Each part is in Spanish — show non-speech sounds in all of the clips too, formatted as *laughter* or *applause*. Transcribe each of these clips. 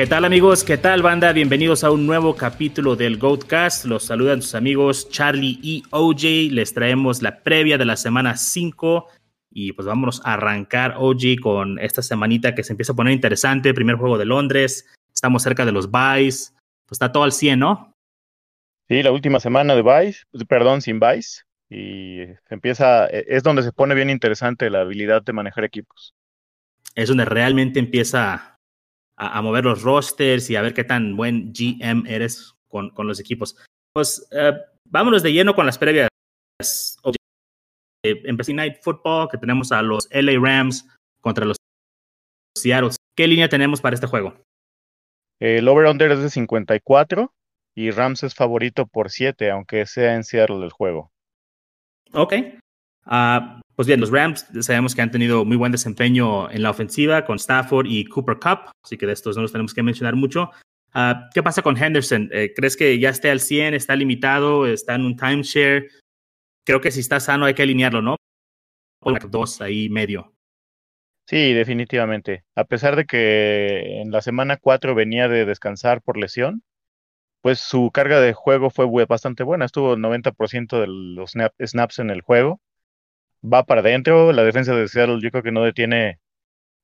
¿Qué tal amigos? ¿Qué tal banda? Bienvenidos a un nuevo capítulo del Goatcast. Los saludan sus amigos Charlie y OJ. Les traemos la previa de la semana 5 y pues vámonos a arrancar OJ con esta semanita que se empieza a poner interesante. Primer juego de Londres. Estamos cerca de los buys. Pues está todo al 100, ¿no? Sí, la última semana de buys, perdón, sin buys. Y se empieza, es donde se pone bien interesante la habilidad de manejar equipos. Es donde realmente empieza a, mover los rosters y a ver qué tan buen GM eres con, con los equipos. Pues uh, vámonos de lleno con las previas. En Night Football, que tenemos a los LA Rams contra los Seattle. ¿Qué línea tenemos para este juego? El over-under es de 54 y Rams es favorito por 7, aunque sea en Seattle el juego. Ok. Uh, pues bien, los Rams sabemos que han tenido muy buen desempeño en la ofensiva con Stafford y Cooper Cup, así que de estos no los tenemos que mencionar mucho. Uh, ¿Qué pasa con Henderson? Eh, ¿Crees que ya esté al 100, está limitado, está en un timeshare? Creo que si está sano hay que alinearlo, ¿no? Dos ahí medio. Sí, definitivamente. A pesar de que en la semana 4 venía de descansar por lesión, pues su carga de juego fue bastante buena. Estuvo 90% de los snaps en el juego va para adentro. La defensa de Seattle yo creo que no detiene,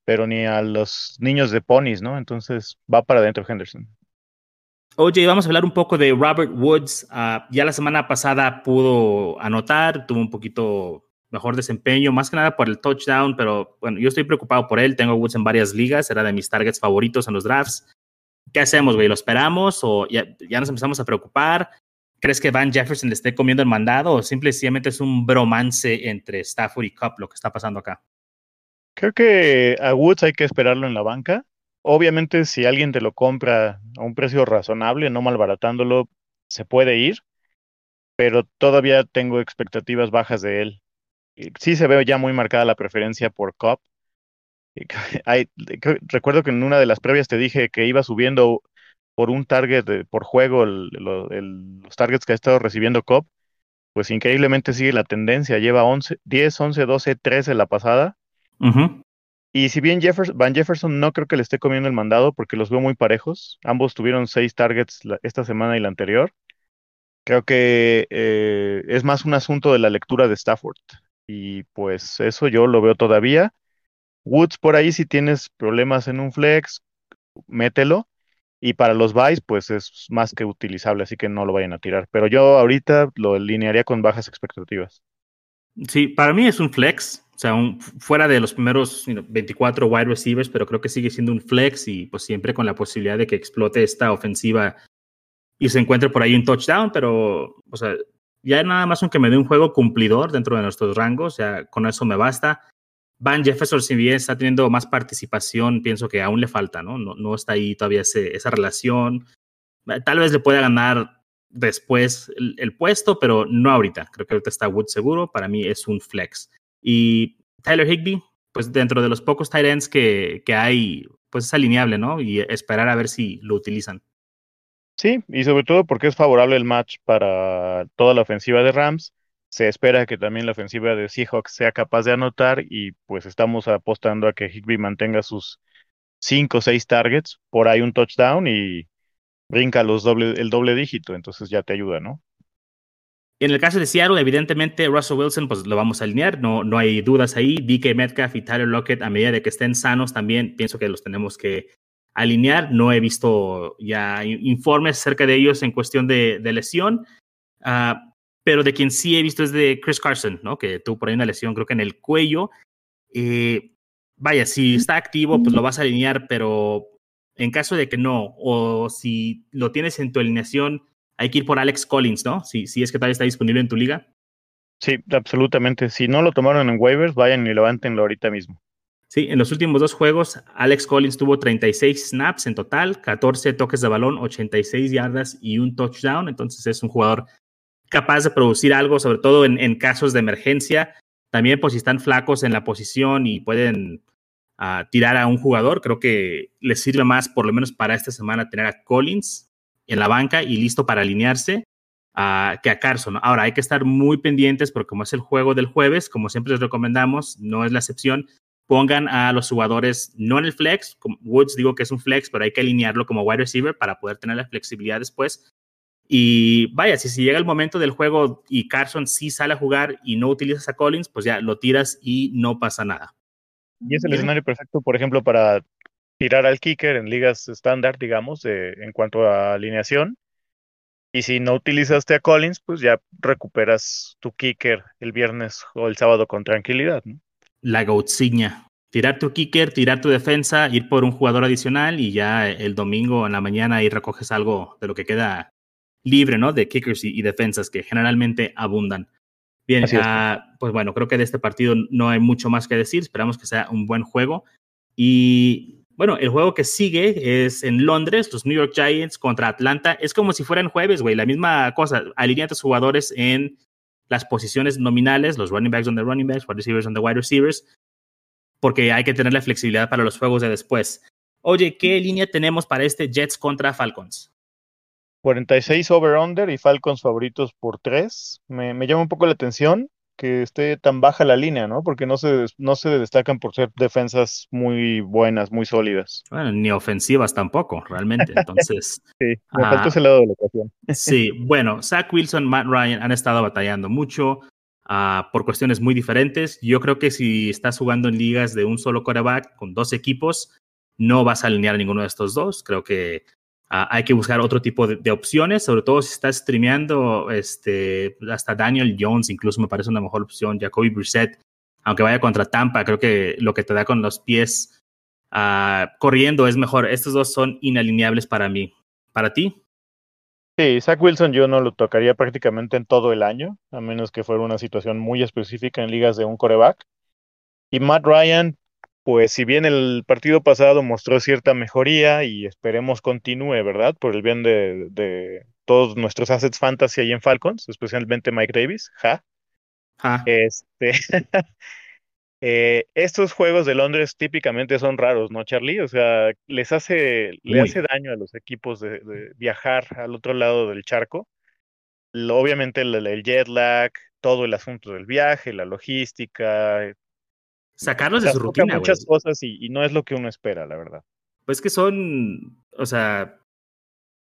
pero ni a los niños de ponis, ¿no? Entonces va para adentro Henderson. Oye, vamos a hablar un poco de Robert Woods. Ah, ya la semana pasada pudo anotar, tuvo un poquito mejor desempeño, más que nada por el touchdown, pero bueno, yo estoy preocupado por él. Tengo Woods en varias ligas, era de mis targets favoritos en los drafts. ¿Qué hacemos, güey? ¿Lo esperamos o ya, ya nos empezamos a preocupar? ¿Crees que Van Jefferson le esté comiendo el mandado o simplemente es un bromance entre Stafford y Cup lo que está pasando acá? Creo que a Woods hay que esperarlo en la banca. Obviamente, si alguien te lo compra a un precio razonable, no malbaratándolo, se puede ir, pero todavía tengo expectativas bajas de él. Sí se ve ya muy marcada la preferencia por Cup. *laughs* recuerdo que en una de las previas te dije que iba subiendo por un target por juego, los targets que ha estado recibiendo Cobb, pues increíblemente sigue la tendencia. Lleva 11, 10, 11, 12, 13 la pasada. Y si bien Jefferson, Van Jefferson no creo que le esté comiendo el mandado porque los veo muy parejos. Ambos tuvieron seis targets esta semana y la anterior. Creo que eh, es más un asunto de la lectura de Stafford. Y pues eso yo lo veo todavía. Woods por ahí, si tienes problemas en un flex, mételo. Y para los buys, pues es más que utilizable, así que no lo vayan a tirar. Pero yo ahorita lo alinearía con bajas expectativas. Sí, para mí es un flex, o sea, un, fuera de los primeros 24 wide receivers, pero creo que sigue siendo un flex y pues siempre con la posibilidad de que explote esta ofensiva y se encuentre por ahí un touchdown, pero, o sea, ya nada más aunque me dé un juego cumplidor dentro de nuestros rangos, ya con eso me basta. Van Jefferson, si bien está teniendo más participación, pienso que aún le falta, ¿no? No, no está ahí todavía esa relación. Tal vez le pueda ganar después el, puesto, pero no ahorita. Creo que ahorita está Wood seguro. Para mí es un flex. Y Tyler Higby, pues dentro de los pocos tight ends que, que hay, pues es alineable, ¿no? Y esperar a ver si lo utilizan. Sí, y sobre todo porque es favorable el match para toda la ofensiva de Rams se espera que también la ofensiva de Seahawks sea capaz de anotar y pues estamos apostando a que Higby mantenga sus cinco o seis targets, por ahí un touchdown y brinca los doble, el doble dígito, entonces ya te ayuda, ¿no? En el caso de Seattle, evidentemente Russell Wilson, pues lo vamos a alinear, no, no hay dudas ahí. DK Metcalf y Tyler Lockett, a medida de que estén sanos, también pienso que los tenemos que alinear. No he visto ya informes acerca de ellos en cuestión de, lesión. Uh, pero de quien sí he visto es de Chris Carson, ¿no? Que tuvo por ahí una lesión, creo que en el cuello. Eh, vaya, si está activo, pues lo vas a alinear, pero en caso de que no, o si lo tienes en tu alineación, hay que ir por Alex Collins, ¿no? Si, si es que todavía está disponible en tu liga. Sí, absolutamente. Si no lo tomaron en waivers, vayan y levántenlo ahorita mismo. Sí, en los últimos dos juegos, Alex Collins tuvo 36 snaps en total, 14 toques de balón, 86 yardas y un touchdown. Entonces es un jugador capaz de producir algo, sobre todo en, casos de emergencia. También, pues, si están flacos en la posición y pueden ah, tirar a un jugador, creo que les sirve más, por lo menos para esta semana, tener a Collins en la banca y listo para alinearse uh, que a Carson. Ahora, hay que estar muy pendientes porque como es el juego del jueves, como siempre les recomendamos, no es la excepción, pongan a los jugadores no en el flex, Woods digo que es un flex, pero hay que alinearlo como wide receiver para poder tener la flexibilidad después. Y vaya, si, si llega el momento del juego y Carson sí sale a jugar y no utilizas a Collins, pues ya lo tiras y no pasa nada. Y es el escenario perfecto, por ejemplo, para tirar al kicker en ligas estándar, digamos, en cuanto a alineación. Y si no utilizaste a Collins, pues ya recuperas tu kicker el viernes o el sábado con tranquilidad. ¿no? La goatsigna. Tirar tu kicker, tirar tu defensa, ir por un jugador adicional y ya el domingo en la mañana ahí recoges algo de lo que queda libre, ¿no? De kickers y, defensas que generalmente abundan. Bien, ah, pues bueno, creo que de este partido no hay mucho más que decir. Esperamos que sea un buen juego. Y bueno, el juego que sigue es en Londres, los New York Giants contra Atlanta. Es como si fueran jueves, güey. La misma cosa. Alinea a tus jugadores en las posiciones nominales, los running backs on the running backs, wide receivers on the wide receivers, porque hay que tener la flexibilidad para los juegos de después. Oye, ¿qué línea tenemos para este Jets contra Falcons? 46 over-under y Falcons favoritos por 3. Me, me, llama un poco la atención que esté tan baja la línea, ¿no? Porque no se, no se destacan por ser defensas muy buenas, muy sólidas. Bueno, ni ofensivas tampoco, realmente. Entonces. *laughs* sí, me falta ah, ese lado de la ecuación. sí, bueno, Zach Wilson, Matt Ryan han estado batallando mucho uh, por cuestiones muy diferentes. Yo creo que si estás jugando en ligas de un solo quarterback con dos equipos, no vas a alinear a ninguno de estos dos. Creo que Ah, hay que buscar otro tipo de, opciones, sobre todo si estás streameando, este, hasta Daniel Jones incluso me parece una mejor opción, Jacoby Brissett, aunque vaya contra Tampa, creo que lo que te da con los pies uh, corriendo es mejor. Estos dos son inalineables para mí. ¿Para ti? Sí, Zach Wilson yo no lo tocaría prácticamente en todo el año, a menos que fuera una situación muy específica en ligas de un coreback. Y Matt Ryan, pues si bien el partido pasado mostró cierta mejoría y esperemos continúe, ¿verdad? Por el bien de, todos nuestros assets fantasy ahí en Falcons, especialmente Mike Davis, ja. Este, *laughs* eh, estos juegos de Londres típicamente son raros, ¿no, Charlie? O sea, les hace, le hace daño a los equipos de, viajar al otro lado del charco. obviamente el jet lag, todo el asunto del viaje, la logística, sacarlos de su rutina. Muchas cosas y, no es lo que uno espera, la verdad. Pues que son, o sea,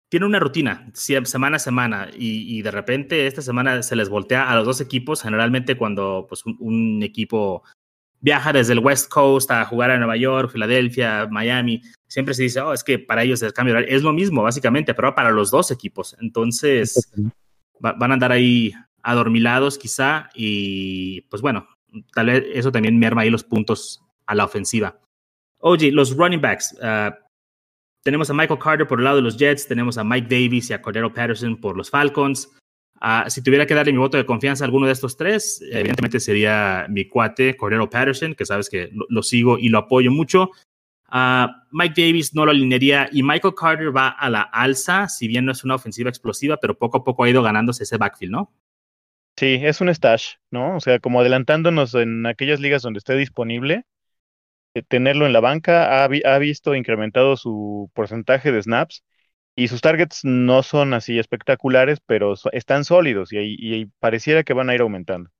tiene una rutina, semana a semana, y, de repente esta semana se les voltea a los dos equipos, generalmente cuando pues, un, equipo viaja desde el West Coast a jugar a Nueva York, Filadelfia, Miami, siempre se dice, oh, es que para ellos el cambio es lo mismo, básicamente, pero para los dos equipos. Entonces, van a andar ahí adormilados quizá, y pues bueno, tal vez eso también merma ahí los puntos a la ofensiva. Oye, los running backs. Ah, tenemos a Michael Carter por el lado de los Jets, tenemos a Mike Davis y a Cordero Patterson por los Falcons. Ah, si tuviera que darle mi voto de confianza a alguno de estos tres, evidentemente sería mi cuate Cordero Patterson, que sabes que lo, sigo y lo apoyo mucho. Uh, Mike Davis no lo alinearía y Michael Carter va a la alza, si bien no es una ofensiva explosiva, pero poco a poco ha ido ganándose ese backfield, ¿no? Sí, es un stash, ¿no? O sea, como adelantándonos en aquellas ligas donde esté disponible, eh, tenerlo en la banca, ha, visto incrementado su porcentaje de snaps y sus targets no son así espectaculares, pero están sólidos y, y, pareciera que van a ir aumentando.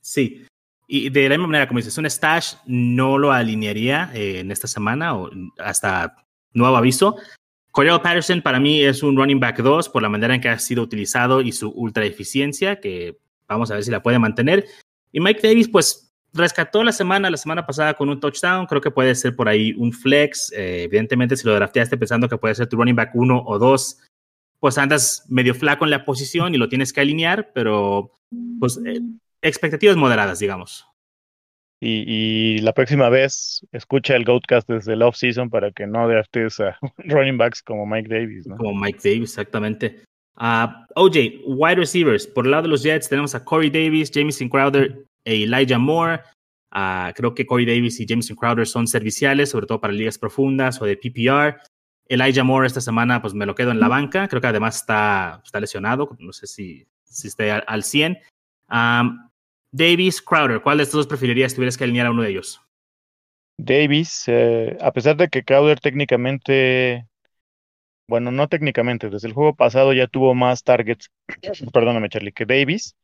Sí, y de la misma manera, como dices, un stash no lo alinearía eh, en esta semana o hasta nuevo aviso, Cordell Patterson para mí es un running back 2 por la manera en que ha sido utilizado y su ultra eficiencia, que vamos a ver si la puede mantener. Y Mike Davis, pues rescató la semana, la semana pasada con un touchdown, creo que puede ser por ahí un flex. Eh, evidentemente, si lo drafteaste pensando que puede ser tu running back 1 o 2, pues andas medio flaco en la posición y lo tienes que alinear, pero pues eh, expectativas moderadas, digamos. Y, la próxima vez escucha el Goatcast desde el off-season para que no draftes a *laughs* running backs como Mike Davis. ¿no? Como Mike Davis, exactamente. Uh, OJ, wide receivers. Por el lado de los Jets tenemos a Corey Davis, Jameson Crowder e Elijah Moore. Uh, creo que Corey Davis y Jameson Crowder son serviciales, sobre todo para ligas profundas o de PPR. Elijah Moore esta semana pues me lo quedo en la banca. Creo que además está, está lesionado. No sé si, si esté al, 100. Um, Davis, Crowder, ¿cuál de estos dos preferirías si tuvieras que alinear a uno de ellos? Davis, eh, a pesar de que Crowder técnicamente, bueno, no técnicamente, desde el juego pasado ya tuvo más targets, *clears throat* perdóname Charlie, que Davis.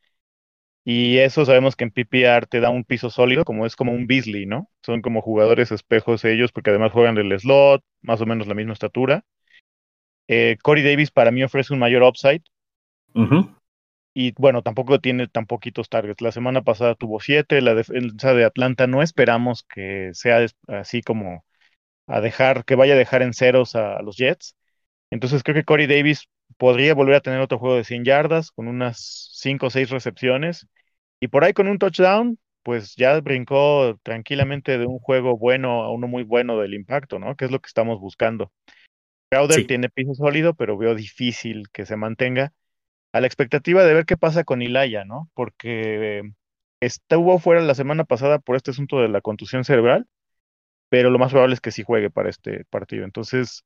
Y eso sabemos que en PPR te da un piso sólido, como es como un Beasley, ¿no? Son como jugadores espejos ellos, porque además juegan del slot, más o menos la misma estatura. Eh, Corey Davis para mí ofrece un mayor upside. Y bueno, tampoco tiene tan poquitos targets. La semana pasada tuvo siete, la defensa de Atlanta no esperamos que sea así como a dejar, que vaya a dejar en ceros a, los Jets. Entonces creo que Corey Davis podría volver a tener otro juego de 100 yardas con unas 5 o 6 recepciones. Y por ahí con un touchdown, pues ya brincó tranquilamente de un juego bueno a uno muy bueno del impacto, ¿no? Que es lo que estamos buscando. Crowder tiene piso sólido, pero veo difícil que se mantenga. A la expectativa de ver qué pasa con Ilaya, ¿no? Porque estuvo fuera la semana pasada por este asunto de la contusión cerebral pero lo más probable es que sí juegue para este partido. Entonces,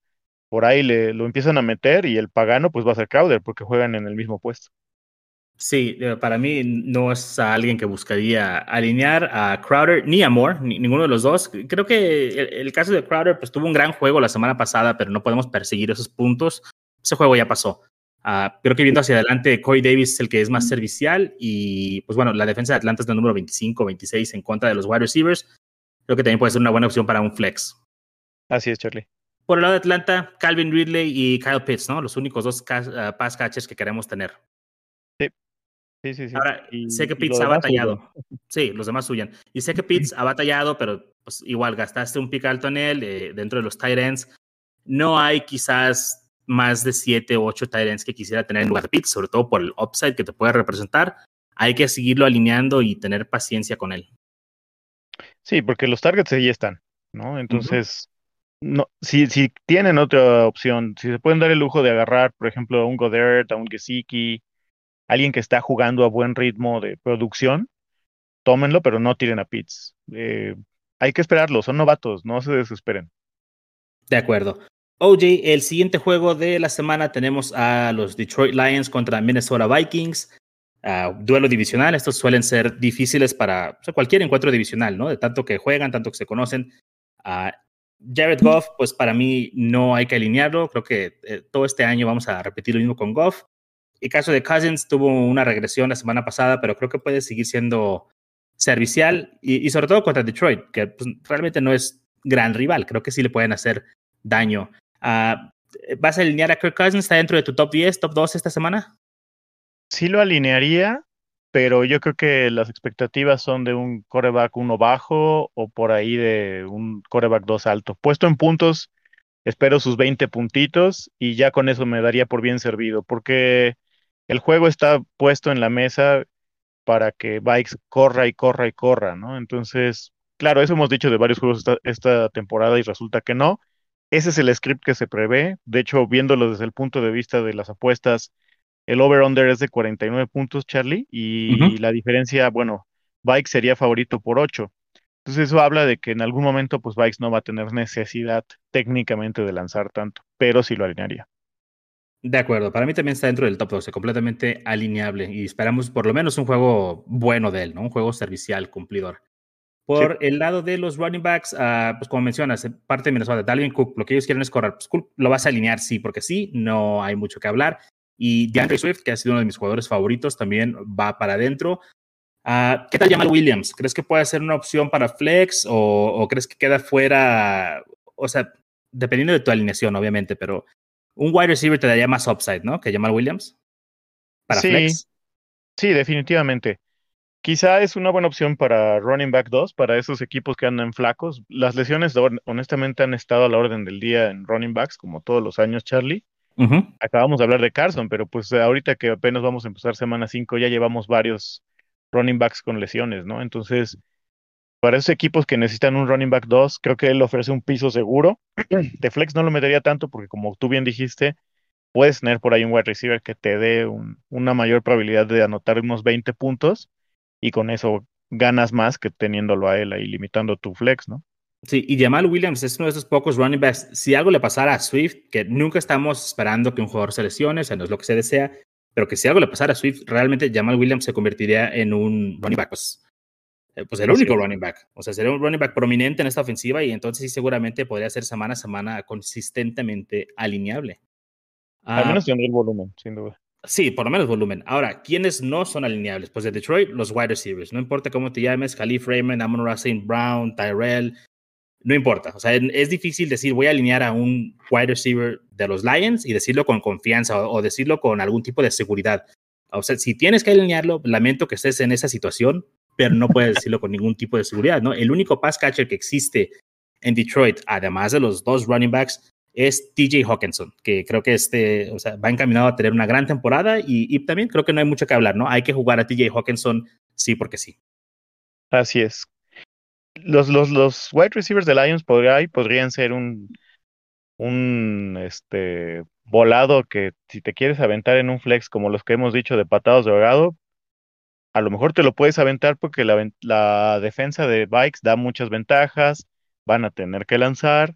por ahí lo empiezan a meter y el pagano pues va a ser Crowder porque juegan en el mismo puesto. Sí, eh, para mí no es alguien que buscaría alinear a Crowder ni a Moore, ni, ninguno de los dos. Creo que el, caso de Crowder pues tuvo un gran juego la semana pasada, pero no podemos perseguir esos puntos. Ese juego ya pasó. Uh, creo que viendo hacia adelante, Corey Davis es el que es más servicial y pues bueno, la defensa de Atlanta es el número 25, 26 en contra de los wide receivers creo que también puede ser una buena opción para un flex. Así es, Charlie. Por el lado de Atlanta, Calvin Ridley y Kyle Pitts, ¿no? Los únicos dos uh, pass catchers que queremos tener. Sí. Sí, sí, sí. Ahora, sé que Pitts ha batallado. Sí, los demás suyan. Y sé que Pitts *laughs* ha batallado, pero pues, igual gastaste un pick alto en él eh, dentro de los tight ends. No hay quizás más de siete o ocho tight ends que quisiera tener en lugar de Pitts, sobre todo por el upside que te puede representar. Hay que seguirlo alineando y tener paciencia con él. Sí, porque los targets ahí están, ¿no? Entonces, no, si, si tienen otra opción, si se pueden dar el lujo de agarrar, por ejemplo, a un Godert, a un Gesicki, alguien que está jugando a buen ritmo de producción, tómenlo, pero no tiren a Pitts. Eh, hay que esperarlo, son novatos, no se desesperen. De acuerdo. OJ, el siguiente juego de la semana tenemos a los Detroit Lions contra Minnesota Vikings. Ah, duelo divisional. Estos suelen ser difíciles para cualquier encuentro divisional, ¿no? De tanto que juegan, tanto que se conocen. Uh, Jared Goff, pues para mí no hay que alinearlo. Creo que eh, todo este año vamos a repetir lo mismo con Goff. El caso de Cousins tuvo una regresión la semana pasada, pero creo que puede seguir siendo servicial y, sobre todo contra Detroit, que pues, realmente no es gran rival. Creo que sí le pueden hacer daño. Uh, ¿Vas a alinear a Kirk Cousins? ¿Está dentro de tu top 10, top 2 esta semana? sí lo alinearía, pero yo creo que las expectativas son de un coreback uno bajo o por ahí de un coreback 2 alto. Puesto en puntos, espero sus 20 puntitos y ya con eso me daría por bien servido, porque el juego está puesto en la mesa para que Bikes corra y corra y corra, ¿no? Entonces, claro, eso hemos dicho de varios juegos esta temporada y resulta que no. Ese es el script que se prevé. De hecho, viéndolo desde el punto de vista de las apuestas, el over-under es de 49 puntos, Charlie, y la diferencia, bueno, Bike sería favorito por 8. Entonces eso habla de que en algún momento, pues Bikes no va a tener necesidad técnicamente de lanzar tanto, pero sí lo alinearía. De acuerdo, para mí también está dentro del top 12, completamente alineable y esperamos por lo menos un juego bueno de él, ¿no? Un juego servicial, cumplidor. Por el lado de los running backs, uh, pues como mencionas, parte de Minnesota, Dalvin Cook, lo que ellos quieren es correr. Pues Cook lo vas a alinear, sí, porque sí, no hay mucho que hablar. Y DeAndre Swift, que ha sido uno de mis jugadores favoritos, también va para adentro. Uh, ¿Qué tal Jamal Williams? ¿Crees que puede ser una opción para flex o, crees que queda fuera? O sea, dependiendo de tu alineación, obviamente, pero un wide receiver te daría más upside, ¿no? Que Jamal Williams. Para sí, flex. Sí, definitivamente. Quizá es una buena opción para running back 2, para esos equipos que andan flacos. Las lesiones, honestamente, han estado a la orden del día en running backs, como todos los años, Charlie. Acabamos de hablar de Carson, pero pues ahorita que apenas vamos a empezar semana 5, ya llevamos varios running backs con lesiones, ¿no? Entonces, para esos equipos que necesitan un running back 2, creo que él ofrece un piso seguro. *clears throat* De flex no lo metería tanto porque como tú bien dijiste, puedes tener por ahí un wide receiver que te dé una mayor probabilidad de anotar unos 20 puntos y con eso ganas más que teniéndolo a él ahí limitando tu flex, ¿no? Sí, y Jamal Williams es uno de esos pocos running backs. Si algo le pasara a Swift, que nunca estamos esperando que un jugador se lesione, o sea, no es lo que se desea, pero que si algo le pasara a Swift, realmente Jamal Williams se convertiría en un running back, pues, eh, pues el único running back. O sea, sería un running back prominente en esta ofensiva y entonces sí, seguramente podría ser semana a semana consistentemente alineable. Al menos ah, tendría el volumen, sin duda. Sí, por lo menos volumen. Ahora, ¿quiénes no son alineables? Pues de Detroit, los wide receivers. No importa cómo te llames, Khalif Raymond, Amon Racine Brown, Tyrell, no importa. O sea, es difícil decir voy a alinear a un wide receiver de los Lions y decirlo con confianza o, decirlo con algún tipo de seguridad. O sea, si tienes que alinearlo, lamento que estés en esa situación, pero no puedes decirlo con ningún tipo de seguridad, ¿no? El único pass catcher que existe en Detroit, además de los dos running backs, es TJ Hawkinson, que creo que este, o sea, va encaminado a tener una gran temporada y, también creo que no hay mucho que hablar, ¿no? Hay que jugar a TJ Hawkinson sí porque sí. Así es. Los, los, los wide receivers de Lions podría, podrían ser un, un este, volado que si te quieres aventar en un flex como los que hemos dicho de patados de ahogado, a lo mejor te lo puedes aventar porque la, la defensa de Bikes da muchas ventajas, van a tener que lanzar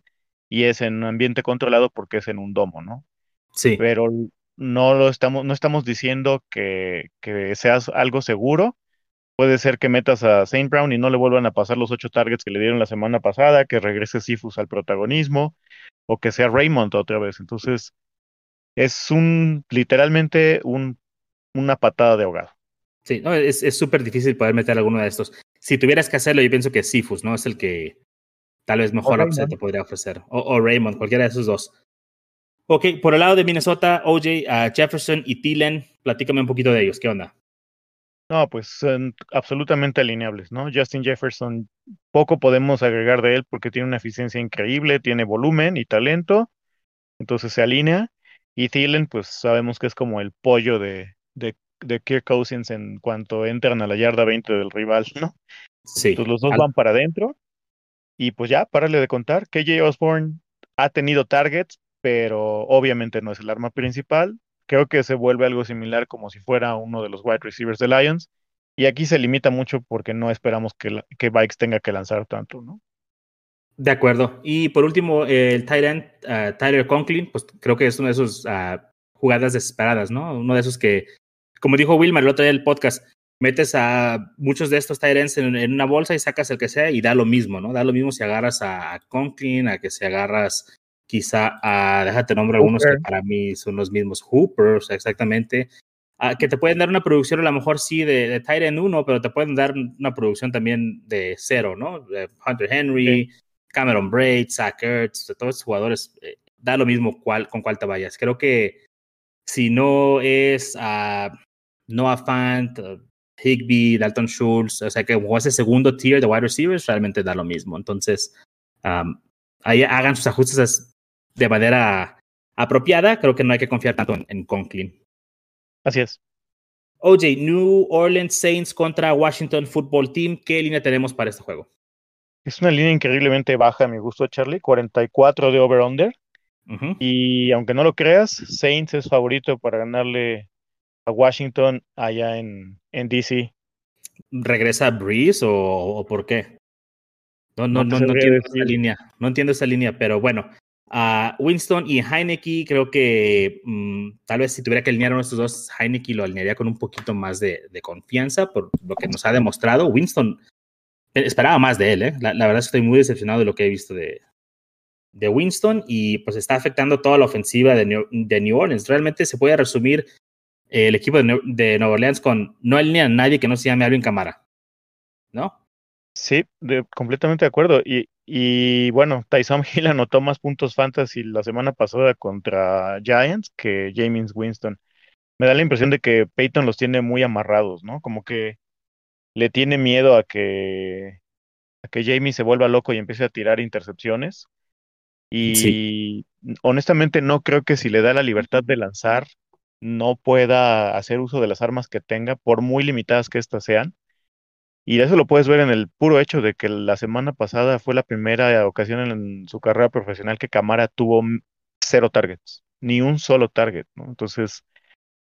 y es en un ambiente controlado porque es en un domo, ¿no? Sí. Pero no lo estamos, no estamos diciendo que, que seas algo seguro. Puede ser que metas a Saint Brown y no le vuelvan a pasar los ocho targets que le dieron la semana pasada, que regrese Sifus al protagonismo, o que sea Raymond otra vez. Entonces, es un literalmente un, una patada de ahogado. Sí, no, es súper difícil poder meter alguno de estos. Si tuvieras que hacerlo, yo pienso que Sifus, ¿no? Es el que tal vez mejor upset te podría ofrecer. O, Raymond, cualquiera de esos dos. Ok, por el lado de Minnesota, OJ, Jefferson y Thielen, platícame un poquito de ellos. ¿Qué onda? No, pues son absolutamente alineables, ¿no? Justin Jefferson, poco podemos agregar de él porque tiene una eficiencia increíble, tiene volumen y talento, entonces se alinea. Y Thielen, pues sabemos que es como el pollo de, de, de Kirk Cousins en cuanto entran a la yarda 20 del rival, ¿no? Sí. Entonces los dos van para adentro y pues ya, párale de contar. KJ Osborne ha tenido targets, pero obviamente no es el arma principal. Creo que se vuelve algo similar como si fuera uno de los wide receivers de Lions. Y aquí se limita mucho porque no esperamos que, que Bikes tenga que lanzar tanto, ¿no? De acuerdo. Y por último, el end, uh, Tyler Conklin, pues creo que es una de esas uh, jugadas desesperadas, ¿no? Uno de esos que, como dijo Wilmar el otro día del podcast, metes a muchos de estos Tyrants en, en, una bolsa y sacas el que sea y da lo mismo, ¿no? Da lo mismo si agarras a, Conklin, a que si agarras quizá a, déjate nombre algunos que para mí son los mismos, Hoopers, exactamente, a, que te pueden dar una producción a lo mejor sí de, de Tyrant 1, pero te pueden dar una producción también de cero, ¿no? De Hunter Henry, Cameron Braid, Zach Ertz, todos estos jugadores, eh, da lo mismo cuál, con cuál te vayas. Creo que si no es a Noah Fant, Higby, Dalton Schultz, o sea que como ese segundo tier de wide receivers realmente da lo mismo. Entonces, ahí hagan sus ajustes de manera apropiada. Creo que no hay que confiar tanto en, Conklin. Así es. OJ, New Orleans Saints contra Washington Football Team. ¿Qué línea tenemos para este juego? Es una línea increíblemente baja a mi gusto, Charlie. 44 de over-under. Y aunque no lo creas, Saints es favorito para ganarle a Washington allá en, en DC. ¿Regresa Breeze o, por qué? No, no, no, no, entiendo esa línea. No entiendo esa línea, pero bueno. Winston y Heineke, creo que mm, tal vez si tuviera que alinear a estos dos, Heineke lo alinearía con un poquito más de, de, confianza por lo que nos ha demostrado. Winston, eh, esperaba más de él, ¿eh? la, verdad es que estoy muy decepcionado de lo que he visto de, de Winston y pues está afectando toda la ofensiva de New, de New Orleans. Realmente se puede resumir el equipo de, de, Nueva Orleans con no alinea a nadie que no se llame Alvin Camara. ¿No? Sí, de, completamente de acuerdo. Y, y bueno, Tyson Hill *laughs* anotó más puntos fantasy la semana pasada contra Giants que James Winston. Me da la impresión de que Peyton los tiene muy amarrados, ¿no? Como que le tiene miedo a que, a que Jamie se vuelva loco y empiece a tirar intercepciones. Y honestamente no creo que si le da la libertad de lanzar, no pueda hacer uso de las armas que tenga, por muy limitadas que éstas sean. Y eso lo puedes ver en el puro hecho de que la semana pasada fue la primera ocasión en su carrera profesional que Camara tuvo cero targets, ni un solo target. Entonces,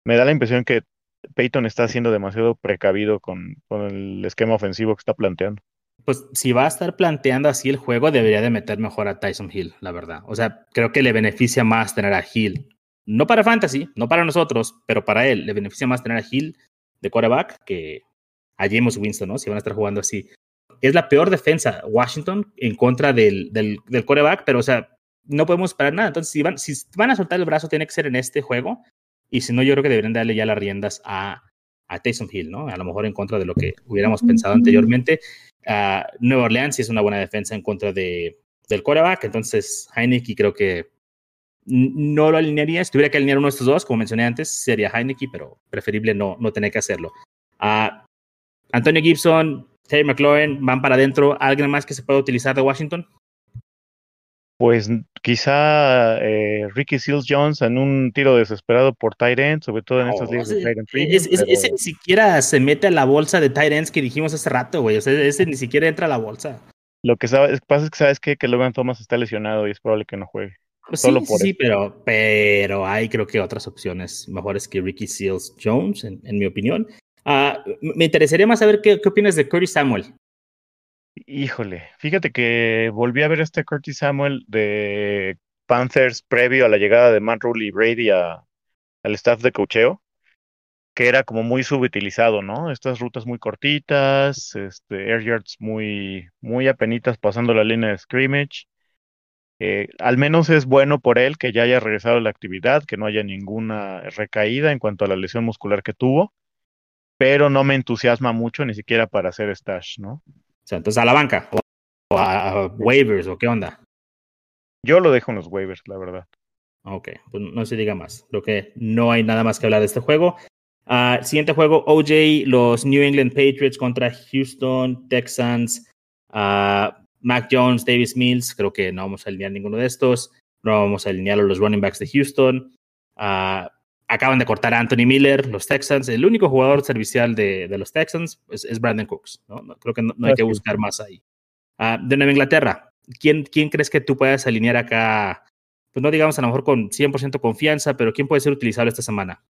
me da la impresión que Peyton está siendo demasiado precavido con, con el esquema ofensivo que está planteando. Pues si va a estar planteando así el juego, debería de meter mejor a Tyson Hill, la verdad. O sea, creo que le beneficia más tener a Hill no para Fantasy, no para nosotros, pero para él le beneficia más tener a Hill de quarterback que a James Winston, ¿no? Si van a estar jugando así. Es la peor defensa Washington en contra del, del, del quarterback, pero o sea, no podemos esperar nada. Entonces, si van, si van a soltar el brazo, tiene que ser en este juego. Y si no, yo creo que deberían darle ya las riendas a, a Taysom Hill, ¿no? A lo mejor en contra de lo que hubiéramos pensado anteriormente. Uh, Nueva Orleans sí es una buena defensa en contra de, del quarterback, entonces Heineke creo que no lo alinearía. Si tuviera que alinear uno de estos dos, como mencioné antes, sería Heineke, pero preferible no, no tener que hacerlo. Uh, Antonio Gibson, Terry McLaurin van para adentro. ¿Alguien más que se pueda utilizar de Washington? Pues quizá eh, Ricky Seals Jones en un tiro desesperado por tight end, sobre todo en estas ligas de tight end Ese ni siquiera se mete a la bolsa de tight ends que dijimos hace rato, güey. O sea, ese ni siquiera entra a la bolsa. Lo que pasa es que sabes que, que Logan Thomas está lesionado y es probable que no juegue. Pues sí, sí, pero, pero hay creo que otras opciones mejores que Ricky Seals Jones, en, mi opinión. Uh, me interesaría más saber qué, qué opinas de Curtis Samuel. Híjole, fíjate que volví a ver este Curtis Samuel de Panthers previo a la llegada de Matt Rule y Brady al staff de cocheo, que era como muy subutilizado, ¿no? Estas rutas muy cortitas, este, air yards muy, muy apenitas pasando la línea de scrimmage. Eh, al menos es bueno por él que ya haya regresado a la actividad, que no haya ninguna recaída en cuanto a la lesión muscular que tuvo, pero no me entusiasma mucho ni siquiera para hacer stash, ¿no? O sea, entonces a la banca o, a, waivers o qué onda. Yo lo dejo en los waivers, la verdad. Ok, pues no se diga más. Creo que no hay nada más que hablar de este juego. Uh, siguiente juego, OJ, los New England Patriots contra Houston Texans. Uh, Mac Jones, Davis Mills, creo que no vamos a alinear ninguno de estos. No vamos a alinear a los running backs de Houston. Uh, acaban de cortar a Anthony Miller, los Texans. El único jugador servicial de, los Texans es, Brandon Cooks. ¿no? creo que no, hay que buscar más ahí. Ah, de Nueva Inglaterra, ¿quién, ¿quién crees que tú puedas alinear acá? Pues no digamos a lo mejor con 100% confianza, pero ¿quién puede ser utilizable esta semana?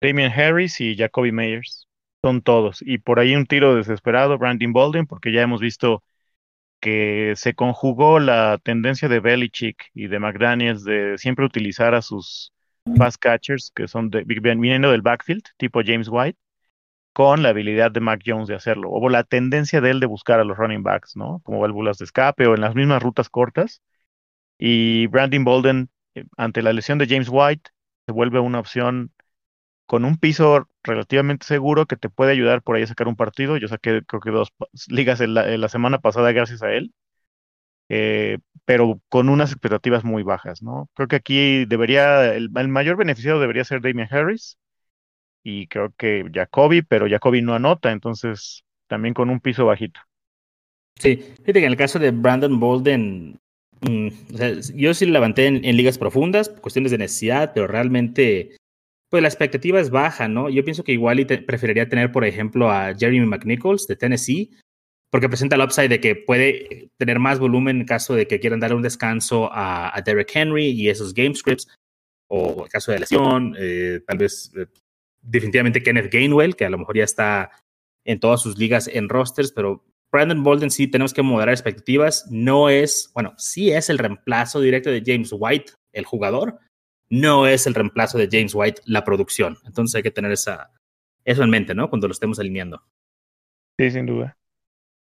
Damian Harris y Jacoby Meyers. Son todos. Y por ahí un tiro desesperado, Brandon Bolden, porque ya hemos visto que se conjugó la tendencia de Belichick y de McDaniels de siempre utilizar a sus pass catchers que son de, viniendo del backfield, tipo James White, con la habilidad de Mac Jones de hacerlo, o la tendencia de él de buscar a los running backs, ¿no? Como válvulas de escape o en las mismas rutas cortas. Y Brandon Bolden, eh, ante la lesión de James White, se vuelve una opción con un piso relativamente seguro que te puede ayudar por ahí a sacar un partido. Yo saqué creo que dos *laughs* ligas en la semana pasada gracias a él. Eh, pero con unas expectativas muy bajas, ¿no? Creo que aquí debería, el, mayor beneficiado debería ser Damian Harris y creo que Jacoby, pero Jacoby no anota, entonces también con un piso bajito. Sí, fíjate que en el caso de Brandon Bolden, mm, yo sí levanté en, ligas profundas, cuestiones de necesidad, pero realmente, pues la expectativa es baja, ¿no? Yo pienso que igual preferiría tener, por ejemplo, a Jeremy McNichols de Tennessee, porque presenta el upside de que puede tener más volumen en caso de que quieran dar un descanso a, Derek Henry y esos game scripts, o en caso de lesión, eh, tal vez eh, definitivamente Kenneth Gainwell, que a lo mejor ya está en todas sus ligas en rosters, pero Brandon Bolden sí tenemos que moderar expectativas. No es, bueno, sí es el reemplazo directo de James White, el jugador, no es el reemplazo de James White, la producción. Entonces hay que tener esa, eso en mente, ¿no? Cuando lo estemos alineando. Sí, sin duda.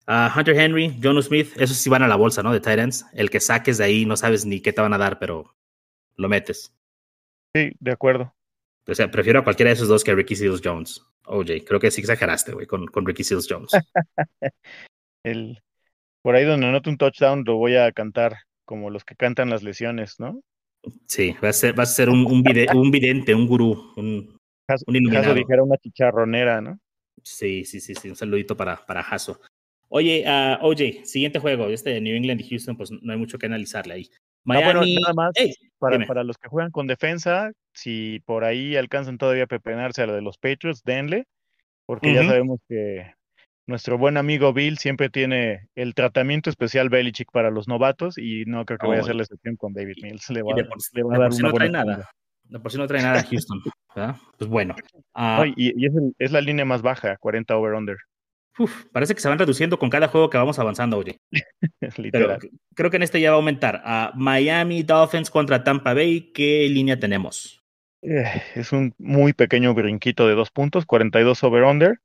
Hunter Henry, John Smith, esos sí van a la bolsa, ¿no? De Titans. El que saques de ahí no sabes ni qué te van a dar, pero lo metes. Sí, de acuerdo. O sea, prefiero a cualquiera de esos dos que a Ricky Seals Jones. OJ, creo que sí exageraste, güey, con, con Ricky Seals Jones. *laughs* El, por ahí donde anote un touchdown lo voy a cantar como los que cantan las lesiones, ¿no? Sí, va a ser, va a ser un, un, un vidente, un gurú, un, un iluminado. dijera una chicharronera, ¿no? Sí, sí, sí, sí, un saludito para, para Jaso. Oye, uh, oye, siguiente juego, este de New England y Houston, pues no hay mucho que analizarle ahí. Miami, nada más, para, para, los que juegan con defensa, si por ahí alcanzan todavía a pepenarse a la de los Patriots, denle, porque ya sabemos que nuestro buen amigo Bill siempre tiene el tratamiento especial Belichick para los novatos y no creo que vaya a ser la excepción con David Mills. Le va, a dar una buena nada. De por si no trae nada a Houston. Pues bueno. Uh, y, es, es, la línea más baja, 40 over-under parece que se van reduciendo con cada juego que vamos avanzando, oye. *laughs* Pero creo que en este ya va a aumentar. Miami Dolphins contra Tampa Bay, ¿qué línea tenemos? Eh, es un muy pequeño brinquito de dos puntos, 42 over-under,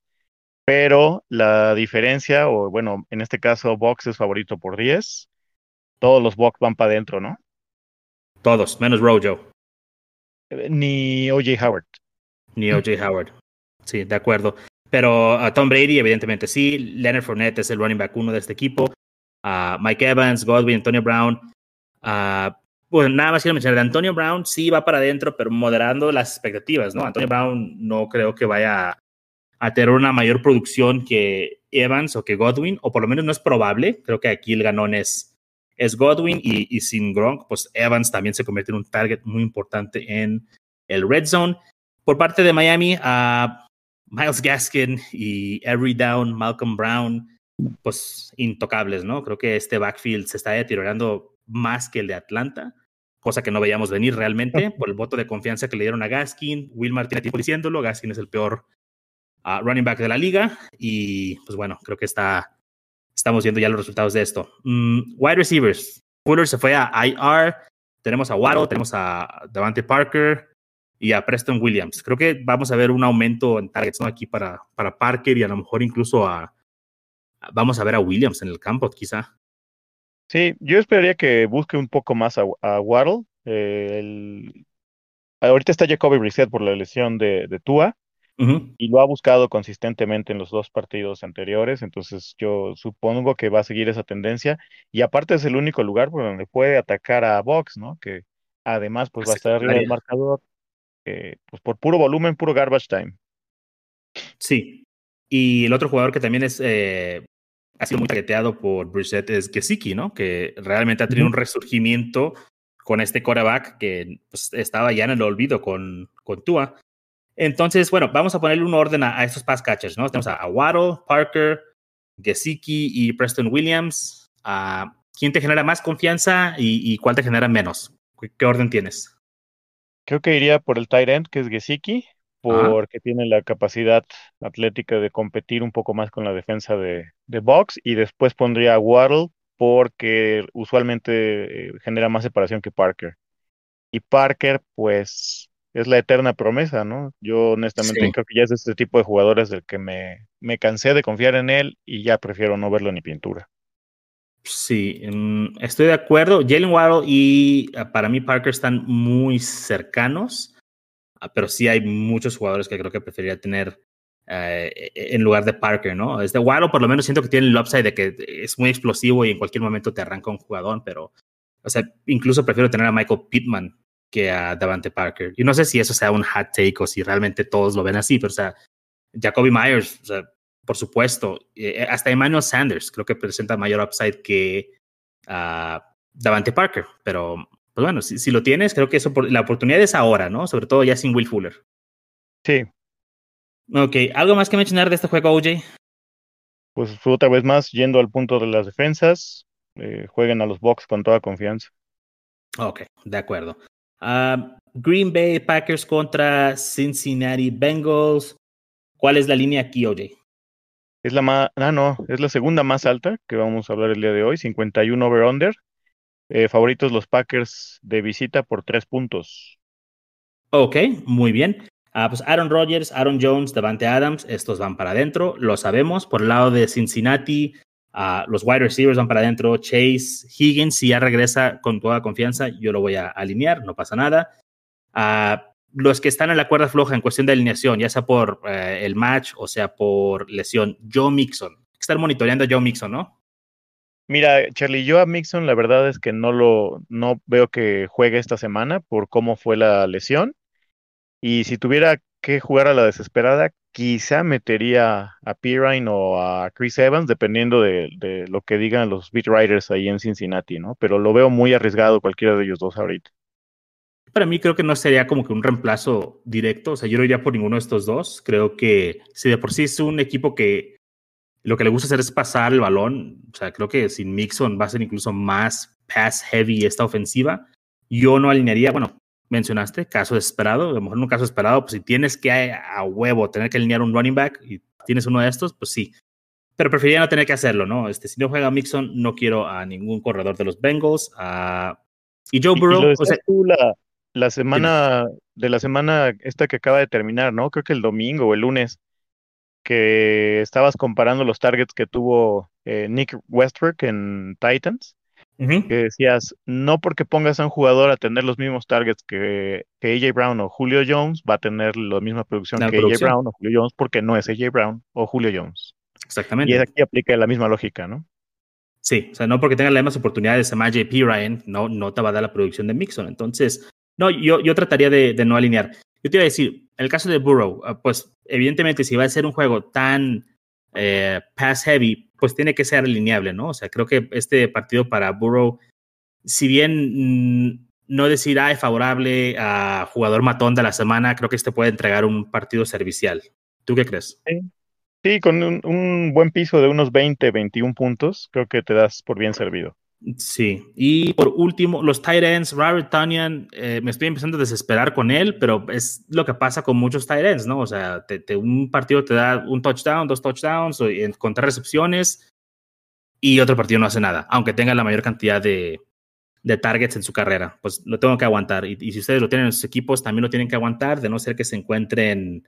pero la diferencia, o bueno, en este caso Box es favorito por 10. Todos los Box van para adentro, ¿no? Todos, menos Rojo. Ni O.J. Howard. Ni O.J. Howard. Sí, de acuerdo. Pero a Tom Brady, evidentemente sí. Leonard Fournette es el running back uno de este equipo. Mike Evans, Godwin, Antonio Brown. bueno, nada más quiero mencionar de Antonio Brown, sí va para adentro, pero moderando las expectativas, ¿no? Antonio Brown no creo que vaya a tener una mayor producción que Evans o que Godwin, o por lo menos no es probable. Creo que aquí el ganón es, es Godwin y, sin Gronk, pues Evans también se convierte en un target muy importante en el red zone. Por parte de Miami, a Miles Gaskin y Every Down, Malcolm Brown, pues intocables, ¿no? Creo que este backfield se está deteriorando más que el de Atlanta, cosa que no veíamos venir realmente por el voto de confianza que le dieron a Gaskin. Will tiene tiempo diciéndolo, Gaskin es el peor running back de la liga y pues bueno, creo que está, estamos viendo ya los resultados de esto. Mm, wide receivers, Fuller se fue a IR, tenemos a Waddle, tenemos a Devante Parker, y a Preston Williams. Creo que vamos a ver un aumento en targets ¿no? aquí para, para Parker y a lo mejor incluso a, vamos a ver a Williams en el campo, quizá. Sí, yo esperaría que busque un poco más a, Waddle. Eh, ahorita está Jacoby Brissett por la lesión de, de Tua y lo ha buscado consistentemente en los dos partidos anteriores, entonces yo supongo que va a seguir esa tendencia y aparte es el único lugar por donde puede atacar a Box, ¿no? Que además pues va a estar arriba del marcador pues por puro volumen, puro garbage time. Sí. Y el otro jugador que también es eh, ha sido muy taqueteado por Brissett es Gesicki, ¿no? Que realmente ha tenido un resurgimiento con este quarterback que pues, estaba ya en el olvido con, con Tua. Entonces, bueno, vamos a ponerle un orden a, estos pass catchers, ¿no? Tenemos a, Waddle, Parker, Gesicki y Preston Williams. a ¿Quién te genera más confianza y, y cuál te genera menos? ¿Qué orden tienes? Creo que iría por el tight end, que es Gesicki, porque tiene la capacidad atlética de competir un poco más con la defensa de, de Box, y después pondría a Waddle, porque usualmente eh, genera más separación que Parker. Y Parker, pues, es la eterna promesa, ¿no? Yo honestamente creo que ya es este tipo de jugadores del que me, me cansé de confiar en él y ya prefiero no verlo ni pintura. Sí, estoy de acuerdo. Jalen Waddle y ah, para mí Parker están muy cercanos, ah, pero sí hay muchos jugadores que creo que preferiría tener eh, e, en lugar de Parker, ¿no? Este Waddle por lo menos siento que tiene el upside de que es muy explosivo y en cualquier momento te arranca un jugador, pero, o sea, incluso prefiero tener a Michael Pittman que a Davante Parker. Y no sé si eso sea un hot take o si realmente todos lo ven así, pero o sea, Jacoby Myers, o sea, por supuesto. Eh, hasta Emmanuel Sanders creo que presenta mayor upside que uh, Davante Parker. Pero, pues bueno, si, lo tienes, creo que eso la oportunidad es ahora, ¿no? Sobre todo ya sin Will Fuller. Sí. Ok, ¿algo más que mencionar de este juego, OJ? Pues otra vez más, yendo al punto de las defensas, eh, jueguen a los Bucks con toda confianza. Ok, de acuerdo. Ah, Green Bay Packers contra Cincinnati Bengals. ¿Cuál es la línea aquí, OJ? Es la más, ah, no, es la segunda más alta que vamos a hablar el día de hoy, 51 over-under. Eh, favoritos los Packers de visita por tres puntos. Ok, muy bien. Ah, pues Aaron Rodgers, Aaron Jones, Devante Adams, estos van para adentro, lo sabemos. Por el lado de Cincinnati, ah, los wide receivers van para adentro. Chase, Higgins, si ya regresa con toda confianza, yo lo voy a alinear, no pasa nada. Uh, los que están en la cuerda floja en cuestión de alineación, ya sea por eh, el match o sea por lesión, Joe Mixon. Estar monitoreando a Joe Mixon, ¿no? Mira, Charlie, yo a Mixon la verdad es que no lo no veo que juegue esta semana por cómo fue la lesión. Y si tuviera que jugar a la desesperada, quizá metería a Pirine o a Chris Evans, dependiendo de, de, lo que digan los beat writers ahí en Cincinnati, ¿no? Pero lo veo muy arriesgado cualquiera de ellos dos ahorita. Para mí creo que no sería como que un reemplazo directo, o sea, yo no iría por ninguno de estos dos. Creo que si de por sí es un equipo que lo que le gusta hacer es pasar el balón, o sea, creo que sin Mixon va a ser incluso más pass heavy esta ofensiva. Yo no alinearía, bueno, mencionaste caso desesperado, a lo mejor en un caso esperado, pues si tienes que a, huevo tener que alinear un running back y tienes uno de estos, pues sí. Pero preferiría no tener que hacerlo, ¿no? Este, si no juega Mixon, no quiero a ningún corredor de los Bengals. A... Y Joe Burrow, o sea, la semana de la semana esta que acaba de terminar, ¿no? Creo que el domingo o el lunes, que estabas comparando los targets que tuvo eh, Nick Westbrook en Titans. Que decías, no porque pongas a un jugador a tener los mismos targets que, que AJ Brown o Julio Jones, va a tener la misma producción que AJ Brown o Julio Jones porque no es AJ Brown o Julio Jones. Exactamente. Y aquí aplica la misma lógica, ¿no? Sí, o sea, no porque tenga las mismas oportunidades de JP Ryan, no, no te va a dar la producción de Mixon. Entonces, no, yo, yo trataría de, de no alinear. Yo te iba a decir, en el caso de Burrow, ah, pues evidentemente si va a ser un juego tan eh, pass heavy, pues tiene que ser alineable, ¿no? O sea, creo que este partido para Burrow, si bien mm, no decir, ah, es favorable a jugador matón de la semana, creo que este puede entregar un partido servicial. ¿Tú qué crees? Sí, con un, buen piso de unos 20, 21 puntos, creo que te das por bien servido. Sí, y por último, los tight ends, Robert Tanyan, eh, me estoy empezando a desesperar con él, pero es lo que pasa con muchos tight ends, ¿no? O sea, un partido te da un touchdown, dos touchdowns, o con tres recepciones, y otro partido no hace nada, aunque tenga la mayor cantidad de, de targets en su carrera. Pues lo tengo que aguantar. Y, y, si ustedes lo tienen en sus equipos, también lo tienen que aguantar, de no ser que se encuentren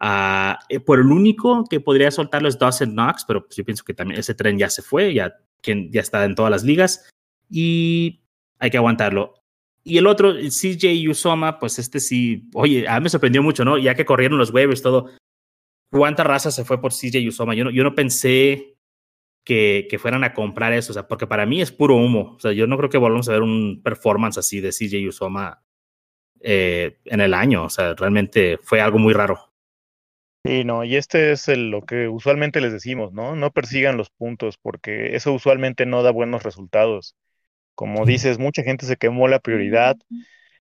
uh, por el único que podría soltarlo es Dawson Knox, pero pues yo pienso que también ese tren ya se fue, ya quien ya está en todas las ligas y hay que aguantarlo. Y el otro, CJ Usoma, pues este sí, oye, a mí me sorprendió mucho, ¿no? Ya que corrieron los waivers, todo. ¿Cuánta raza se fue por CJ Usoma? Yo no, yo no pensé que, que, fueran a comprar eso, o sea, porque para mí es puro humo. O sea, yo no creo que volvamos a ver un performance así de CJ Usoma eh, en el año. O sea, realmente fue algo muy raro. Sí, no, y este es lo que usualmente les decimos, ¿no? No persigan los puntos porque eso usualmente no da buenos resultados. Como dices, mucha gente se quemó la prioridad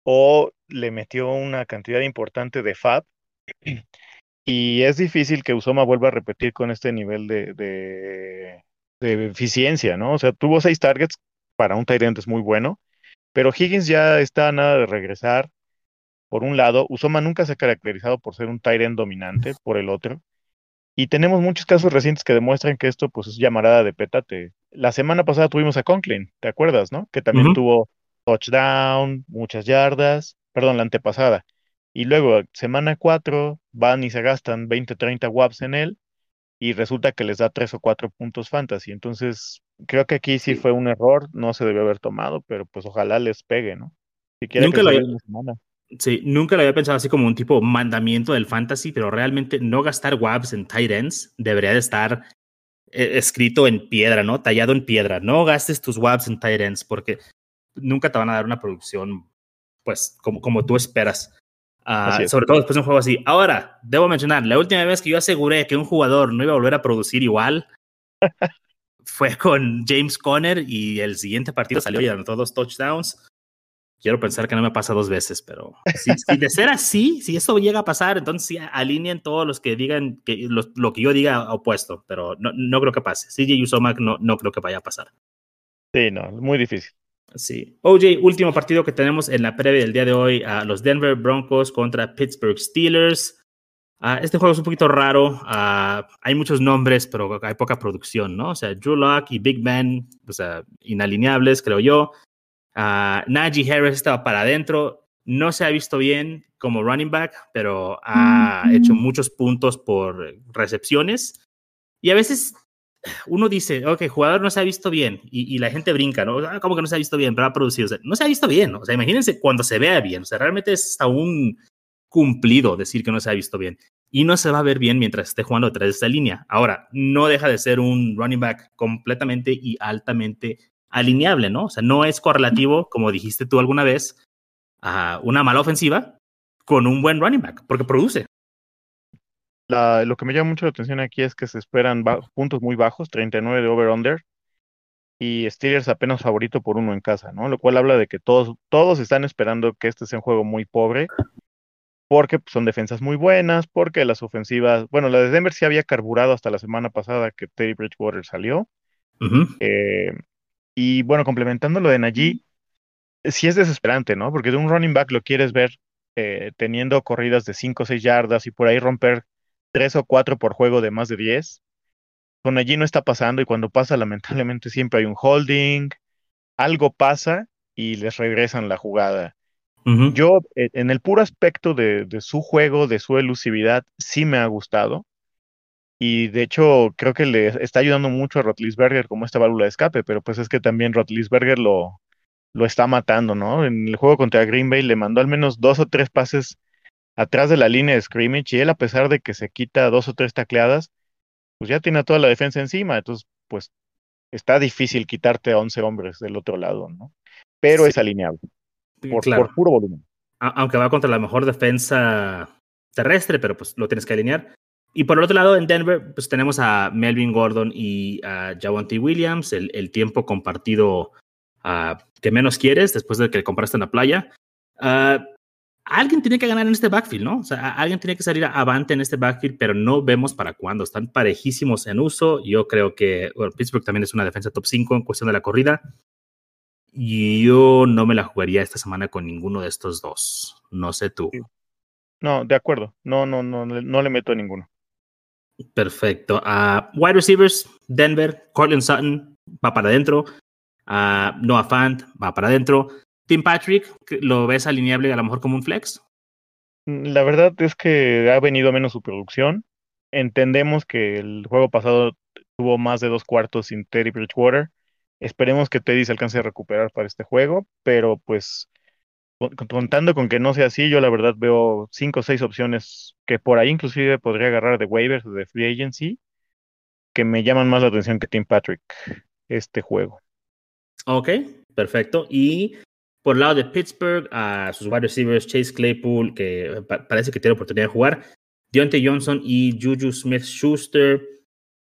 o le metió una cantidad importante de FAB *clears throat* y es difícil que Usoma vuelva a repetir con este nivel de, de, de eficiencia, ¿no? O sea, tuvo seis targets para un Tyrant es muy bueno, pero Higgins ya está a nada de regresar por un lado, Usoma nunca se ha caracterizado por ser un Tyrant dominante, por el otro. Y tenemos muchos casos recientes que demuestran que esto pues es llamarada de petate. La semana pasada tuvimos a Conklin, ¿te acuerdas, no? Que también tuvo touchdown, muchas yardas, perdón, la antepasada. Y luego, semana 4, van y se gastan 20, 30 WAPs en él y resulta que les da 3 o 4 puntos fantasy. Entonces, creo que aquí sí fue un error, no se debió haber tomado, pero pues ojalá les pegue, ¿no? Si quieren Nunca que lo semana. Sí, nunca lo había pensado así como un tipo mandamiento del fantasy, pero realmente no gastar WABs en tight ends debería de estar eh, escrito en piedra, ¿no? Tallado en piedra. No gastes tus WABs en tight ends porque nunca te van a dar una producción, pues, como, como tú esperas. Uh, sobre todo después de un juego así. Ahora, debo mencionar, la última vez que yo aseguré que un jugador no iba a volver a producir igual *laughs* fue con James Conner y el siguiente partido salió y anotó dos touchdowns quiero pensar que no me pasa dos veces, pero si, de ser así, si eso llega a pasar, entonces sí, alineen todos los que digan que lo, que yo diga opuesto, pero no, no creo que pase. CJ Usomac no, no creo que vaya a pasar. Sí, no, muy difícil. Sí. OJ, último partido que tenemos en la previa del día de hoy, a los Denver Broncos contra Pittsburgh Steelers. Uh, este juego es un poquito raro. Uh, hay muchos nombres, pero hay poca producción, ¿no? O sea, Drew Locke y Big Ben, o sea, inalineables, creo yo. Uh, Najee Harris estaba para adentro. No se ha visto bien como running back, pero ha hecho muchos puntos por recepciones. Y a veces uno dice, ok, jugador no se ha visto bien. Y, la gente brinca, ¿no? Ah, ¿Cómo que no se ha visto bien? Pero ha producido. no se ha visto bien. O sea, imagínense cuando se vea bien. O sea, realmente es un cumplido decir que no se ha visto bien. Y no se va a ver bien mientras esté jugando detrás de esta línea. Ahora, no deja de ser un running back completamente y altamente alineable, ¿no? O sea, no es correlativo, como dijiste tú alguna vez, a una mala ofensiva con un buen running back, porque produce. lo que me llama mucho la atención aquí es que se esperan puntos muy bajos, 39 de over-under, y Steelers apenas favorito por uno en casa, ¿no? Lo cual habla de que todos, todos están esperando que este sea un juego muy pobre, porque pues, son defensas muy buenas, porque las ofensivas, bueno, la de Denver sí había carburado hasta la semana pasada que Teddy Bridgewater salió. Y bueno, complementando lo de Najee, sí es desesperante, ¿no? Porque de un running back lo quieres ver eh, teniendo corridas de 5 o 6 yardas y por ahí romper 3 o 4 por juego de más de 10. Con Najee no está pasando y cuando pasa, *laughs* lamentablemente siempre hay un holding, algo pasa y les regresan la jugada. Yo, eh, en el puro aspecto de, de, su juego, de su elusividad, sí me ha gustado. Y de hecho, creo que le está ayudando mucho a Rotlisberger como esta válvula de escape, pero pues es que también Rotlisberger lo, lo está matando, ¿no? En el juego contra Green Bay le mandó al menos dos o tres pases atrás de la línea de scrimmage y él, a pesar de que se quita dos o tres tacleadas, pues ya tiene toda la defensa encima. Entonces, pues está difícil quitarte a 11 hombres del otro lado, ¿no? Pero es alineable por, por puro volumen. Aunque va contra la mejor defensa terrestre, pero pues lo tienes que alinear. Y por el otro lado, en Denver, pues tenemos a Melvin Gordon y a Javonte Williams, el, tiempo compartido uh, que menos quieres después de que le compraste en la playa. Uh, alguien tiene que ganar en este backfield, ¿no? O sea, alguien tiene que salir avante en este backfield, pero no vemos para cuándo. Están parejísimos en uso. Yo creo que Pittsburgh también es una defensa top 5 en cuestión de la corrida. Yo no me la jugaría esta semana con ninguno de estos dos. No sé tú. No, de acuerdo. No, no, no, no le meto a ninguno. Perfecto. Uh, wide receivers, Denver, Cortland Sutton va para adentro. Uh, Noah Fant va para adentro. Tim Patrick, ¿lo ves alineable a lo mejor como un flex? La verdad es que ha venido menos su producción. Entendemos que el juego pasado tuvo más de dos cuartos sin Teddy Bridgewater. Esperemos que Teddy se alcance a recuperar para este juego, pero pues contando con que no sea así, yo la verdad veo cinco o seis opciones que por ahí inclusive podría agarrar de waivers de free agency que me llaman más la atención que Tim Patrick este juego. Ok, perfecto. Y por el lado de Pittsburgh, a sus wide receivers Chase Claypool, que parece que tiene oportunidad de jugar, Deontay Johnson y Juju Smith Schuster.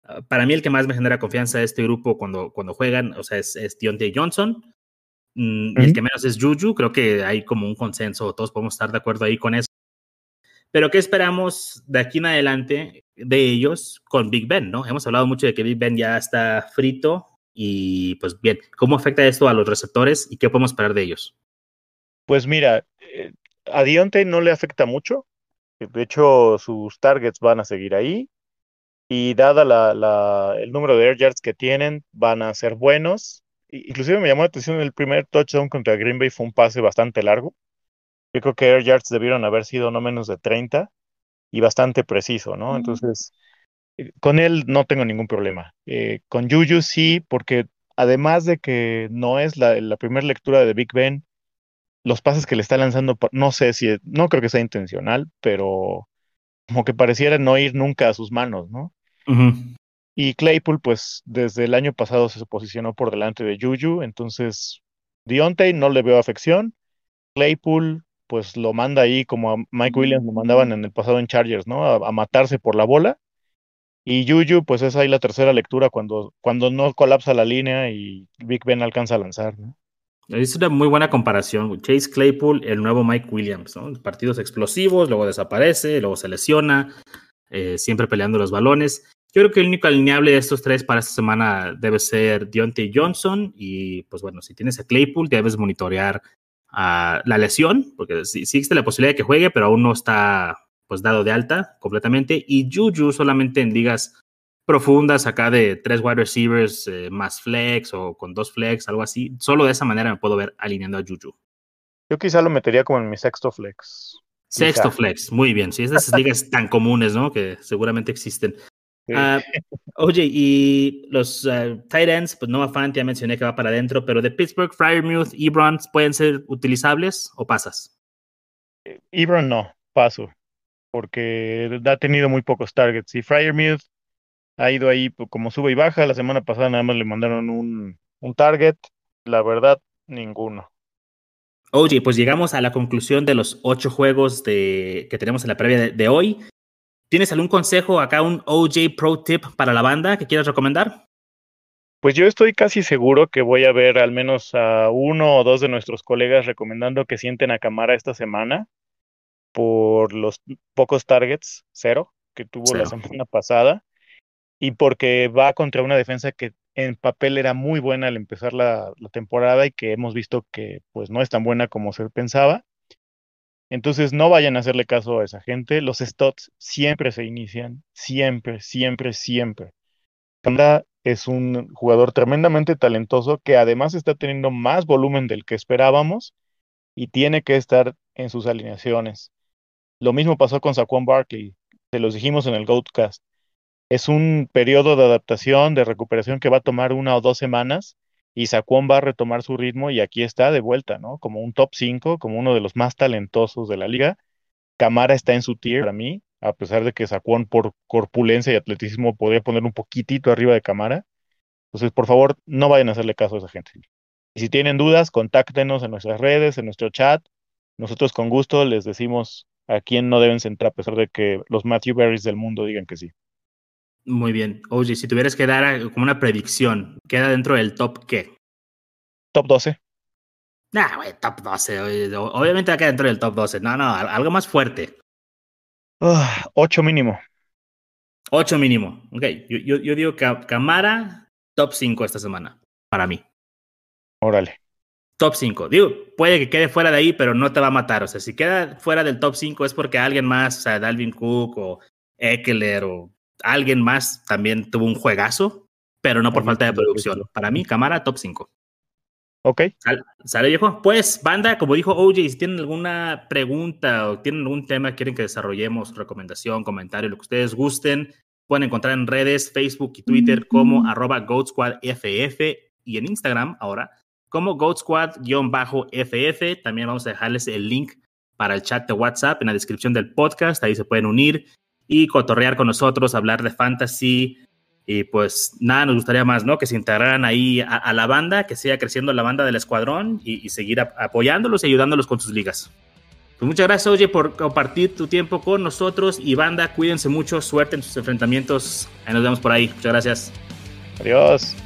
Ah, para mí el que más me genera confianza de este grupo cuando, cuando juegan, o sea, es, es Deontay Johnson. Mm, y el que menos es Juju, creo que hay como un consenso, todos podemos estar de acuerdo ahí con eso. Pero ¿qué esperamos de aquí en adelante de ellos con Big Ben, no? Hemos hablado mucho de que Big Ben ya está frito y pues bien, ¿cómo afecta esto a los receptores y qué podemos esperar de ellos? Pues mira, eh, a Dionte no le afecta mucho. De hecho, sus targets van a seguir ahí. Y dada la, la, el número de air yards que tienen, van a ser buenos inclusive me llamó la atención el primer touchdown contra Green Bay fue un pase bastante largo. Yo creo que air yards debieron haber sido no menos de 30 y bastante preciso, ¿no? Entonces, eh, con él no tengo ningún problema. Eh, con Juju sí, porque además de que no es la, la primera lectura de Big Ben, los pases que le está lanzando, no sé si, no creo que sea intencional, pero como que pareciera no ir nunca a sus manos, ¿no? Y Claypool, pues desde el año pasado se posicionó por delante de Juju, entonces Dionte no le veo afección. Claypool, pues lo manda ahí como a Mike Williams lo mandaban en el pasado en Chargers, ¿no? A, matarse por la bola. Y Juju, pues es ahí la tercera lectura cuando, cuando no colapsa la línea y Big Ben alcanza a lanzar, ¿no? Es una muy buena comparación. Chase Claypool, el nuevo Mike Williams, ¿no? Partidos explosivos, luego desaparece, luego se lesiona, eh, siempre peleando los balones. Yo creo que el único alineable de estos tres para esta semana debe ser Deontay Johnson. Y pues bueno, si tienes a Claypool, debes monitorear uh, la lesión, porque sí, existe la posibilidad de que juegue, pero aún no está pues dado de alta completamente. Y Juju solamente en ligas profundas, acá de tres wide receivers eh, más flex o con dos flex, algo así. Solo de esa manera me puedo ver alineando a Juju. Yo quizá lo metería como en mi sexto flex. Sexto flex, muy bien. Sí, esas *laughs* ligas tan comunes, ¿no? Que seguramente existen. Ah, oye, y los uh, tight ends, pues Noah Fant ya mencioné que va para adentro, pero de Pittsburgh, Fryermuth, Ebron, ¿pueden ser utilizables o pasas? Ebron no, paso, porque ha tenido muy pocos targets. Y Fryermuth ha ido ahí pues, como sube y baja. La semana pasada nada más le mandaron un, un target. La verdad, ninguno. Oye, pues llegamos a la conclusión de los ocho juegos de, que tenemos en la previa de hoy. ¿Tienes algún consejo acá, un OJ Pro Tip para la banda que quieras recomendar? Pues yo estoy casi seguro que voy a ver al menos a uno o dos de nuestros colegas recomendando que sienten a Camara esta semana por los pocos targets, cero, que tuvo la semana pasada, y porque va contra una defensa que en papel era muy buena al empezar la, la temporada y que hemos visto que pues no es tan buena como se pensaba. Entonces no vayan a hacerle caso a esa gente. Los stots siempre se inician, siempre, siempre, siempre. Kanda es un jugador tremendamente talentoso que además está teniendo más volumen del que esperábamos y tiene que estar en sus alineaciones. Lo mismo pasó con Saquon Barkley, se los dijimos en el Goatcast. es un periodo de adaptación, de recuperación que va a tomar una o dos semanas y Saquon va a retomar su ritmo y aquí está de vuelta, ¿no? Como un top 5, como uno de los más talentosos de la liga. Camara está en su tier para mí, a pesar de que Saquon por corpulencia y atleticismo podría poner un poquitito arriba de Camara. Entonces, por favor, no vayan a hacerle caso a esa gente. Y si tienen dudas, contáctenos en nuestras redes, en nuestro chat. Nosotros con gusto les decimos a quién no deben centrar, a pesar de que los Matthew Berries del mundo digan que sí. Muy bien. Oye, si tuvieras que dar como una predicción, ¿queda dentro del top qué? Top 12. Nah, güey, top 12. Obviamente va a quedar dentro del top 12. No, no, algo más fuerte. 8 mínimo. 8 mínimo. Ok, yo, yo, yo digo Camara, top 5 esta semana, para mí. Órale. Top 5. Digo, puede que quede fuera de ahí, pero no te va a matar. O sea, si queda fuera del top 5 es porque alguien más, o sea, Dalvin Cook o Eckler o alguien más también tuvo un juegazo, pero no por falta de producción. Para mí, Camara, top 5. Ok. ¿Sale, viejo? Pues, banda, como dijo OJ, si tienen alguna pregunta o tienen algún tema, quieren que desarrollemos, recomendación, comentario, lo que ustedes gusten, pueden encontrar en redes, Facebook y Twitter como arroba GoatSquadFF y en Instagram ahora como GoatSquad-FF. También vamos a dejarles el link para el chat de WhatsApp en la descripción del podcast. Ahí se pueden unir y cotorrear con nosotros, hablar de fantasy. Y pues nada, nos gustaría más, ¿no? Que se integraran ahí a, la banda, que siga creciendo la banda del escuadrón y, seguir apoyándolos y ayudándolos con sus ligas. Pues muchas gracias, Oye, por compartir tu tiempo con nosotros. Y banda, cuídense mucho, suerte en sus enfrentamientos. Ahí nos vemos por ahí. Muchas gracias. Adiós.